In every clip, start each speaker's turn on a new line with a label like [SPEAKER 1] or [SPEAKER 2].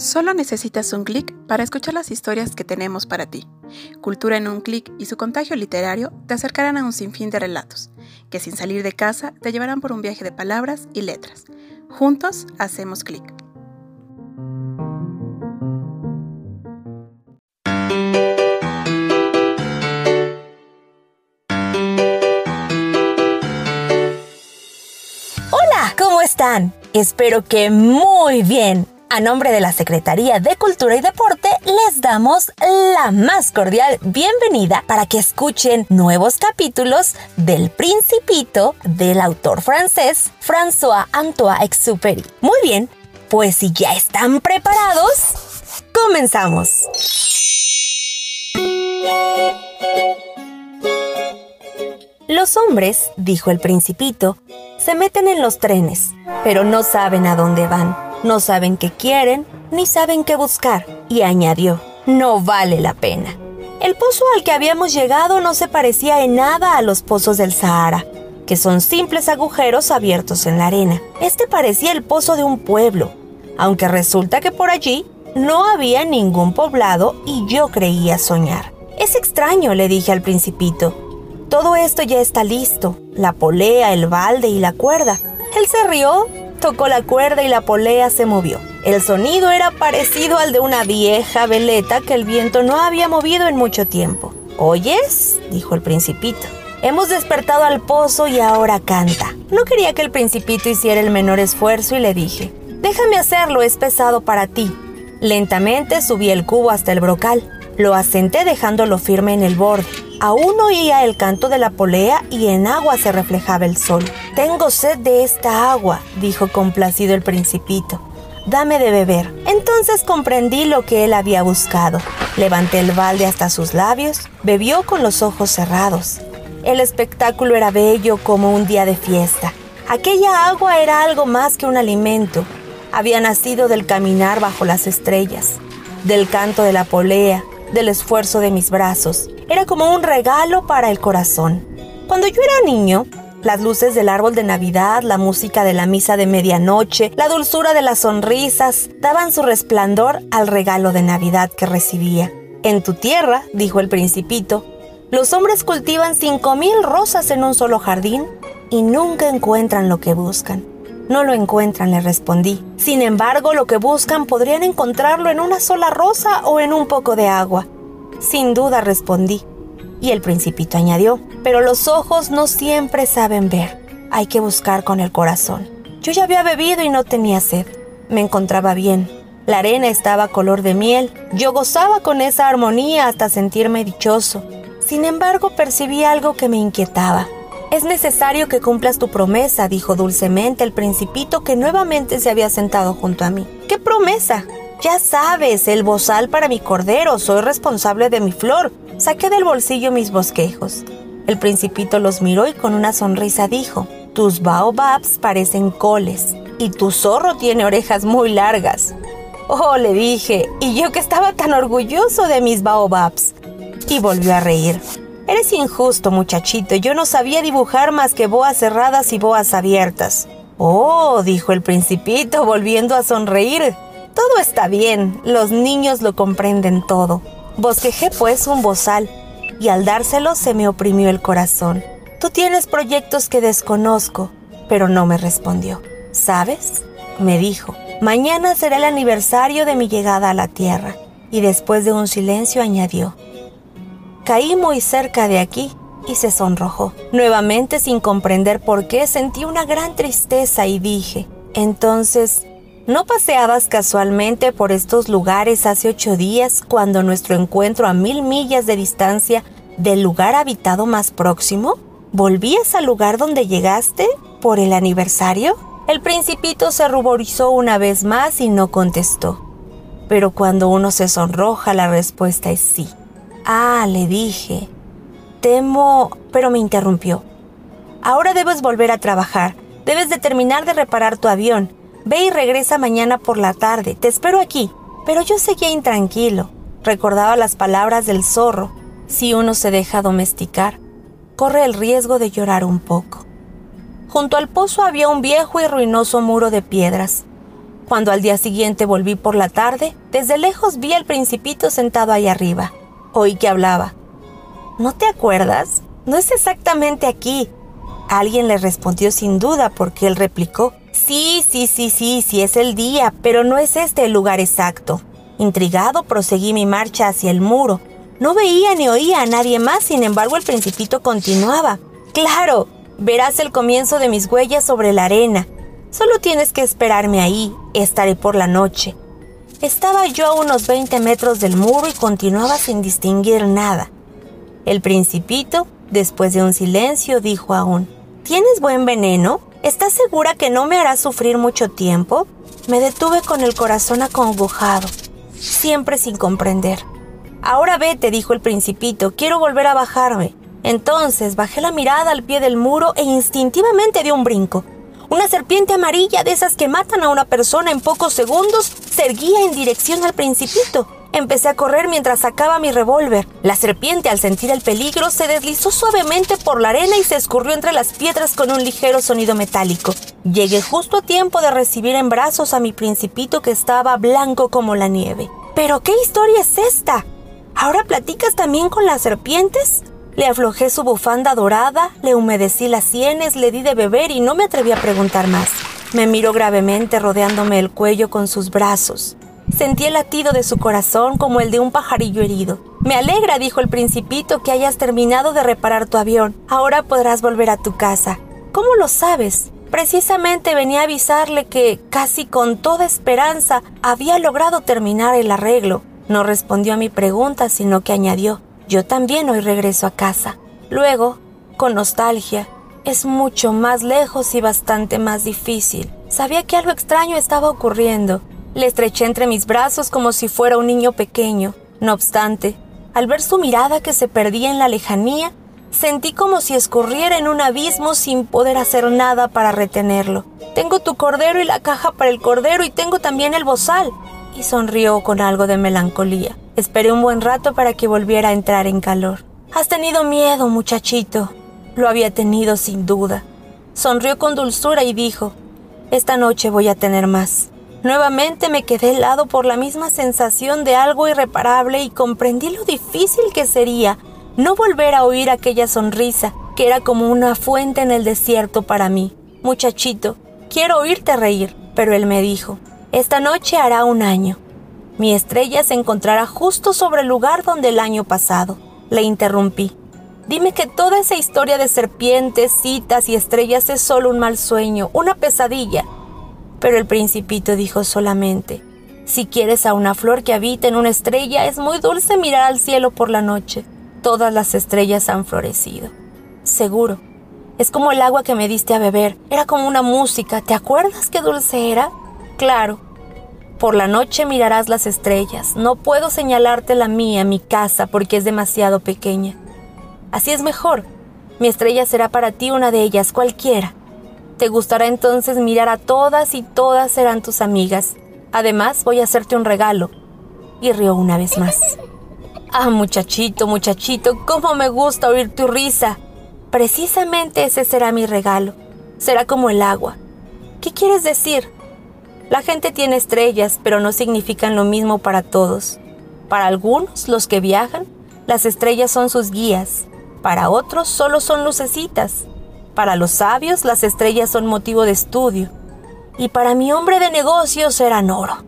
[SPEAKER 1] Solo necesitas un clic para escuchar las historias que tenemos para ti. Cultura en un clic y su contagio literario te acercarán a un sinfín de relatos, que sin salir de casa te llevarán por un viaje de palabras y letras. Juntos hacemos clic.
[SPEAKER 2] Hola, ¿cómo están? Espero que muy bien. A nombre de la Secretaría de Cultura y Deporte, les damos la más cordial bienvenida para que escuchen nuevos capítulos del Principito del autor francés François Antoine Exupéry. Muy bien, pues si ya están preparados, comenzamos. Los hombres, dijo el Principito, se meten en los trenes, pero no saben a dónde van no saben qué quieren, ni saben qué buscar. Y añadió, no vale la pena. El pozo al que habíamos llegado no se parecía en nada a los pozos del Sahara, que son simples agujeros abiertos en la arena. Este parecía el pozo de un pueblo, aunque resulta que por allí no había ningún poblado y yo creía soñar. Es extraño, le dije al principito. Todo esto ya está listo, la polea, el balde y la cuerda. Él se rió Tocó la cuerda y la polea se movió. El sonido era parecido al de una vieja veleta que el viento no había movido en mucho tiempo. ¿Oyes? dijo el principito. Hemos despertado al pozo y ahora canta. No quería que el principito hiciera el menor esfuerzo y le dije, déjame hacerlo, es pesado para ti. Lentamente subí el cubo hasta el brocal. Lo asenté dejándolo firme en el borde. Aún oía el canto de la polea y en agua se reflejaba el sol. Tengo sed de esta agua, dijo complacido el principito. Dame de beber. Entonces comprendí lo que él había buscado. Levanté el balde hasta sus labios, bebió con los ojos cerrados. El espectáculo era bello como un día de fiesta. Aquella agua era algo más que un alimento. Había nacido del caminar bajo las estrellas, del canto de la polea, del esfuerzo de mis brazos era como un regalo para el corazón. Cuando yo era niño, las luces del árbol de Navidad, la música de la misa de medianoche, la dulzura de las sonrisas, daban su resplandor al regalo de Navidad que recibía. En tu tierra, dijo el principito, los hombres cultivan cinco mil rosas en un solo jardín y nunca encuentran lo que buscan. No lo encuentran, le respondí. Sin embargo, lo que buscan podrían encontrarlo en una sola rosa o en un poco de agua. Sin duda respondí. Y el principito añadió, pero los ojos no siempre saben ver. Hay que buscar con el corazón. Yo ya había bebido y no tenía sed. Me encontraba bien. La arena estaba color de miel. Yo gozaba con esa armonía hasta sentirme dichoso. Sin embargo, percibí algo que me inquietaba. Es necesario que cumplas tu promesa, dijo dulcemente el principito que nuevamente se había sentado junto a mí. ¿Qué promesa? Ya sabes, el bozal para mi cordero, soy responsable de mi flor. Saqué del bolsillo mis bosquejos. El principito los miró y con una sonrisa dijo, tus baobabs parecen coles y tu zorro tiene orejas muy largas. Oh, le dije, y yo que estaba tan orgulloso de mis baobabs. Y volvió a reír. Eres injusto, muchachito, yo no sabía dibujar más que boas cerradas y boas abiertas. Oh, dijo el principito, volviendo a sonreír. Todo está bien, los niños lo comprenden todo. Bosquejé pues un bozal y al dárselo se me oprimió el corazón. Tú tienes proyectos que desconozco, pero no me respondió. ¿Sabes? me dijo. Mañana será el aniversario de mi llegada a la Tierra. Y después de un silencio añadió. Caí muy cerca de aquí y se sonrojó. Nuevamente sin comprender por qué sentí una gran tristeza y dije, entonces, ¿No paseabas casualmente por estos lugares hace ocho días cuando nuestro encuentro a mil millas de distancia del lugar habitado más próximo? ¿Volvías al lugar donde llegaste por el aniversario? El principito se ruborizó una vez más y no contestó. Pero cuando uno se sonroja, la respuesta es sí. Ah, le dije. Temo... pero me interrumpió. Ahora debes volver a trabajar. Debes de terminar de reparar tu avión. Ve y regresa mañana por la tarde, te espero aquí. Pero yo seguía intranquilo. Recordaba las palabras del zorro. Si uno se deja domesticar, corre el riesgo de llorar un poco. Junto al pozo había un viejo y ruinoso muro de piedras. Cuando al día siguiente volví por la tarde, desde lejos vi al principito sentado ahí arriba. Oí que hablaba. ¿No te acuerdas? No es exactamente aquí. Alguien le respondió sin duda porque él replicó. Sí, sí, sí, sí, sí es el día, pero no es este el lugar exacto. Intrigado, proseguí mi marcha hacia el muro. No veía ni oía a nadie más, sin embargo el principito continuaba. Claro, verás el comienzo de mis huellas sobre la arena. Solo tienes que esperarme ahí, estaré por la noche. Estaba yo a unos 20 metros del muro y continuaba sin distinguir nada. El principito, después de un silencio, dijo aún, ¿Tienes buen veneno? ¿Estás segura que no me hará sufrir mucho tiempo? Me detuve con el corazón acongojado, siempre sin comprender. Ahora vete, dijo el principito, quiero volver a bajarme. Entonces bajé la mirada al pie del muro e instintivamente di un brinco. Una serpiente amarilla de esas que matan a una persona en pocos segundos se erguía en dirección al principito. Empecé a correr mientras sacaba mi revólver. La serpiente, al sentir el peligro, se deslizó suavemente por la arena y se escurrió entre las piedras con un ligero sonido metálico. Llegué justo a tiempo de recibir en brazos a mi principito que estaba blanco como la nieve. ¿Pero qué historia es esta? ¿Ahora platicas también con las serpientes? Le aflojé su bufanda dorada, le humedecí las sienes, le di de beber y no me atreví a preguntar más. Me miró gravemente rodeándome el cuello con sus brazos. Sentí el latido de su corazón como el de un pajarillo herido. Me alegra, dijo el principito, que hayas terminado de reparar tu avión. Ahora podrás volver a tu casa. ¿Cómo lo sabes? Precisamente venía a avisarle que, casi con toda esperanza, había logrado terminar el arreglo. No respondió a mi pregunta, sino que añadió, yo también hoy regreso a casa. Luego, con nostalgia, es mucho más lejos y bastante más difícil. Sabía que algo extraño estaba ocurriendo. Le estreché entre mis brazos como si fuera un niño pequeño. No obstante, al ver su mirada que se perdía en la lejanía, sentí como si escurriera en un abismo sin poder hacer nada para retenerlo. Tengo tu cordero y la caja para el cordero y tengo también el bozal. Y sonrió con algo de melancolía. Esperé un buen rato para que volviera a entrar en calor. Has tenido miedo, muchachito. Lo había tenido sin duda. Sonrió con dulzura y dijo, Esta noche voy a tener más. Nuevamente me quedé helado por la misma sensación de algo irreparable y comprendí lo difícil que sería no volver a oír aquella sonrisa que era como una fuente en el desierto para mí. Muchachito, quiero oírte reír. Pero él me dijo, esta noche hará un año. Mi estrella se encontrará justo sobre el lugar donde el año pasado. Le interrumpí. Dime que toda esa historia de serpientes, citas y estrellas es solo un mal sueño, una pesadilla. Pero el principito dijo solamente, si quieres a una flor que habita en una estrella, es muy dulce mirar al cielo por la noche. Todas las estrellas han florecido. Seguro. Es como el agua que me diste a beber. Era como una música. ¿Te acuerdas qué dulce era? Claro. Por la noche mirarás las estrellas. No puedo señalarte la mía, mi casa, porque es demasiado pequeña. Así es mejor. Mi estrella será para ti una de ellas, cualquiera. Te gustará entonces mirar a todas y todas serán tus amigas. Además, voy a hacerte un regalo. Y rió una vez más. Ah, muchachito, muchachito, cómo me gusta oír tu risa. Precisamente ese será mi regalo. Será como el agua. ¿Qué quieres decir? La gente tiene estrellas, pero no significan lo mismo para todos. Para algunos, los que viajan, las estrellas son sus guías. Para otros, solo son lucecitas. Para los sabios, las estrellas son motivo de estudio. Y para mi hombre de negocios eran oro.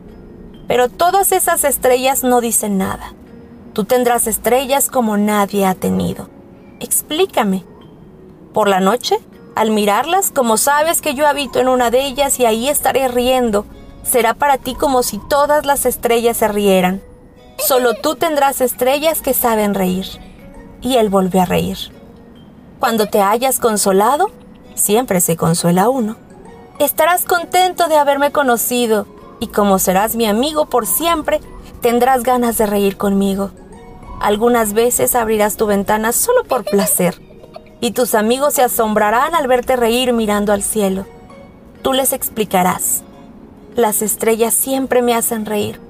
[SPEAKER 2] Pero todas esas estrellas no dicen nada. Tú tendrás estrellas como nadie ha tenido. Explícame. Por la noche, al mirarlas, como sabes que yo habito en una de ellas y ahí estaré riendo, será para ti como si todas las estrellas se rieran. Solo tú tendrás estrellas que saben reír. Y él volvió a reír. Cuando te hayas consolado, siempre se consuela uno. Estarás contento de haberme conocido y como serás mi amigo por siempre, tendrás ganas de reír conmigo. Algunas veces abrirás tu ventana solo por placer y tus amigos se asombrarán al verte reír mirando al cielo. Tú les explicarás. Las estrellas siempre me hacen reír.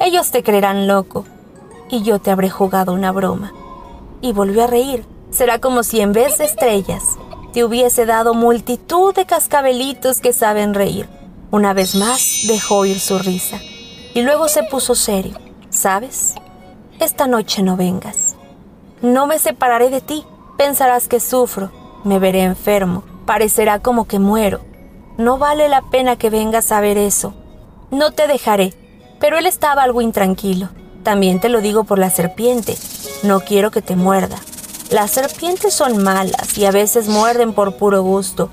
[SPEAKER 2] Ellos te creerán loco y yo te habré jugado una broma. Y volvió a reír. Será como si en vez de estrellas te hubiese dado multitud de cascabelitos que saben reír. Una vez más dejó oír su risa y luego se puso serio. ¿Sabes? Esta noche no vengas. No me separaré de ti. Pensarás que sufro, me veré enfermo, parecerá como que muero. No vale la pena que vengas a ver eso. No te dejaré. Pero él estaba algo intranquilo. También te lo digo por la serpiente. No quiero que te muerda. Las serpientes son malas y a veces muerden por puro gusto.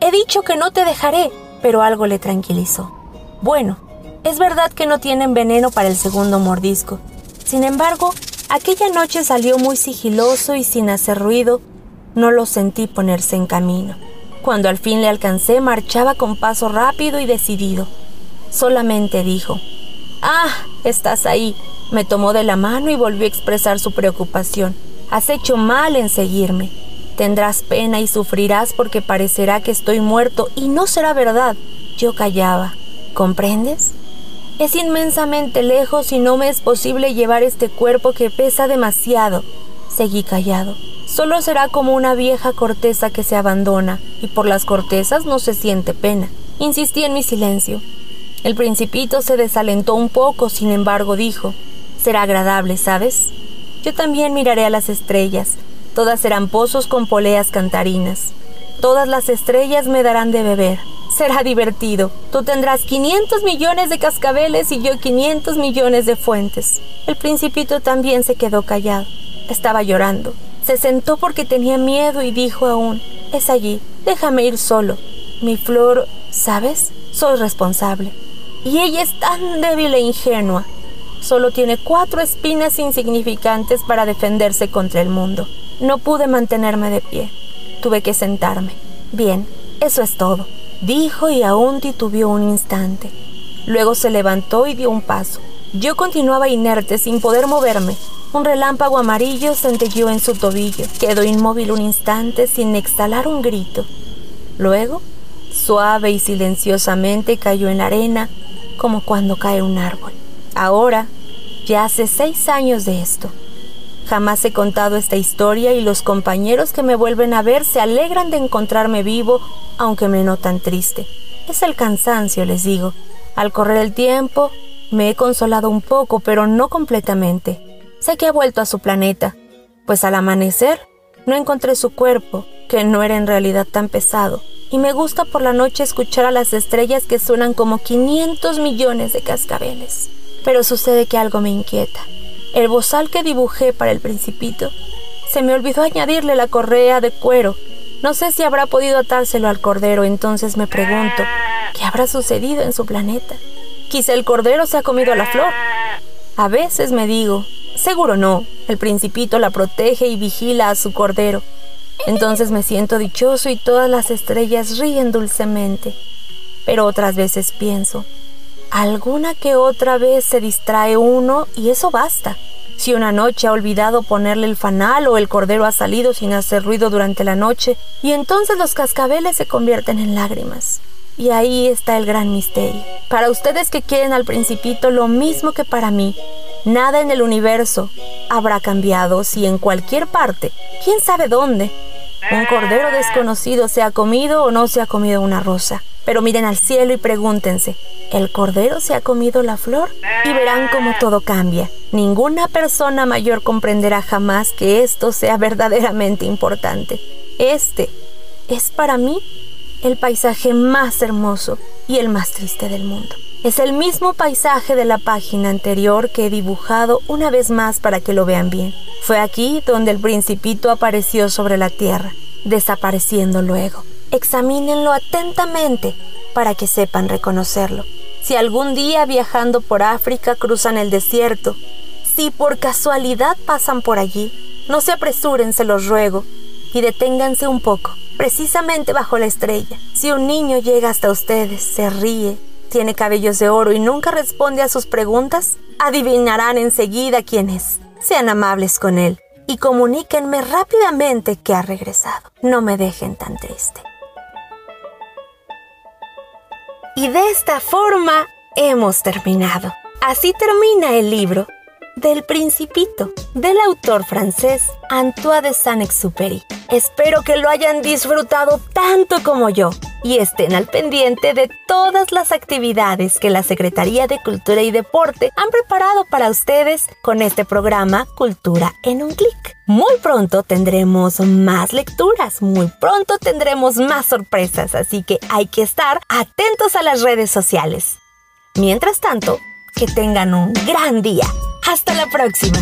[SPEAKER 2] He dicho que no te dejaré, pero algo le tranquilizó. Bueno, es verdad que no tienen veneno para el segundo mordisco. Sin embargo, aquella noche salió muy sigiloso y sin hacer ruido. No lo sentí ponerse en camino. Cuando al fin le alcancé, marchaba con paso rápido y decidido. Solamente dijo, Ah, estás ahí. Me tomó de la mano y volvió a expresar su preocupación. Has hecho mal en seguirme. Tendrás pena y sufrirás porque parecerá que estoy muerto y no será verdad. Yo callaba. ¿Comprendes? Es inmensamente lejos y no me es posible llevar este cuerpo que pesa demasiado. Seguí callado. Solo será como una vieja corteza que se abandona, y por las cortezas no se siente pena. Insistí en mi silencio. El principito se desalentó un poco, sin embargo dijo, será agradable, ¿sabes? Yo también miraré a las estrellas. Todas serán pozos con poleas cantarinas. Todas las estrellas me darán de beber. Será divertido. Tú tendrás 500 millones de cascabeles y yo 500 millones de fuentes. El principito también se quedó callado. Estaba llorando. Se sentó porque tenía miedo y dijo aún, es allí, déjame ir solo. Mi flor, ¿sabes? Soy responsable. Y ella es tan débil e ingenua. Solo tiene cuatro espinas insignificantes para defenderse contra el mundo. No pude mantenerme de pie. Tuve que sentarme. Bien, eso es todo dijo y aún titubeó un instante. Luego se levantó y dio un paso. Yo continuaba inerte sin poder moverme. Un relámpago amarillo centelló en su tobillo. Quedó inmóvil un instante sin exhalar un grito. Luego, suave y silenciosamente cayó en la arena como cuando cae un árbol. Ahora, ya hace seis años de esto. Jamás he contado esta historia y los compañeros que me vuelven a ver se alegran de encontrarme vivo aunque me notan triste. Es el cansancio, les digo. Al correr el tiempo, me he consolado un poco, pero no completamente. Sé que ha vuelto a su planeta, pues al amanecer no encontré su cuerpo, que no era en realidad tan pesado, y me gusta por la noche escuchar a las estrellas que suenan como 500 millones de cascabeles. Pero sucede que algo me inquieta. El bozal que dibujé para el principito, se me olvidó añadirle la correa de cuero no sé si habrá podido atárselo al cordero, entonces me pregunto, ¿qué habrá sucedido en su planeta? Quizá el cordero se ha comido la flor. A veces me digo, seguro no, el principito la protege y vigila a su cordero. Entonces me siento dichoso y todas las estrellas ríen dulcemente. Pero otras veces pienso, alguna que otra vez se distrae uno y eso basta. Si una noche ha olvidado ponerle el fanal o el cordero ha salido sin hacer ruido durante la noche, y entonces los cascabeles se convierten en lágrimas. Y ahí está el gran misterio. Para ustedes que quieren al principito lo mismo que para mí, nada en el universo habrá cambiado si en cualquier parte, quién sabe dónde, un cordero desconocido se ha comido o no se ha comido una rosa. Pero miren al cielo y pregúntense, ¿el cordero se ha comido la flor? Y verán cómo todo cambia. Ninguna persona mayor comprenderá jamás que esto sea verdaderamente importante. Este es para mí el paisaje más hermoso y el más triste del mundo. Es el mismo paisaje de la página anterior que he dibujado una vez más para que lo vean bien. Fue aquí donde el principito apareció sobre la tierra, desapareciendo luego examínenlo atentamente para que sepan reconocerlo. Si algún día viajando por África cruzan el desierto, si por casualidad pasan por allí, no se apresuren, se los ruego, y deténganse un poco, precisamente bajo la estrella. Si un niño llega hasta ustedes, se ríe, tiene cabellos de oro y nunca responde a sus preguntas, adivinarán enseguida quién es. Sean amables con él y comuníquenme rápidamente que ha regresado. No me dejen tan triste. Y de esta forma hemos terminado. Así termina el libro del Principito, del autor francés Antoine de Saint-Exupéry. Espero que lo hayan disfrutado tanto como yo. Y estén al pendiente de todas las actividades que la Secretaría de Cultura y Deporte han preparado para ustedes con este programa Cultura en un clic. Muy pronto tendremos más lecturas, muy pronto tendremos más sorpresas, así que hay que estar atentos a las redes sociales. Mientras tanto, que tengan un gran día. Hasta la próxima.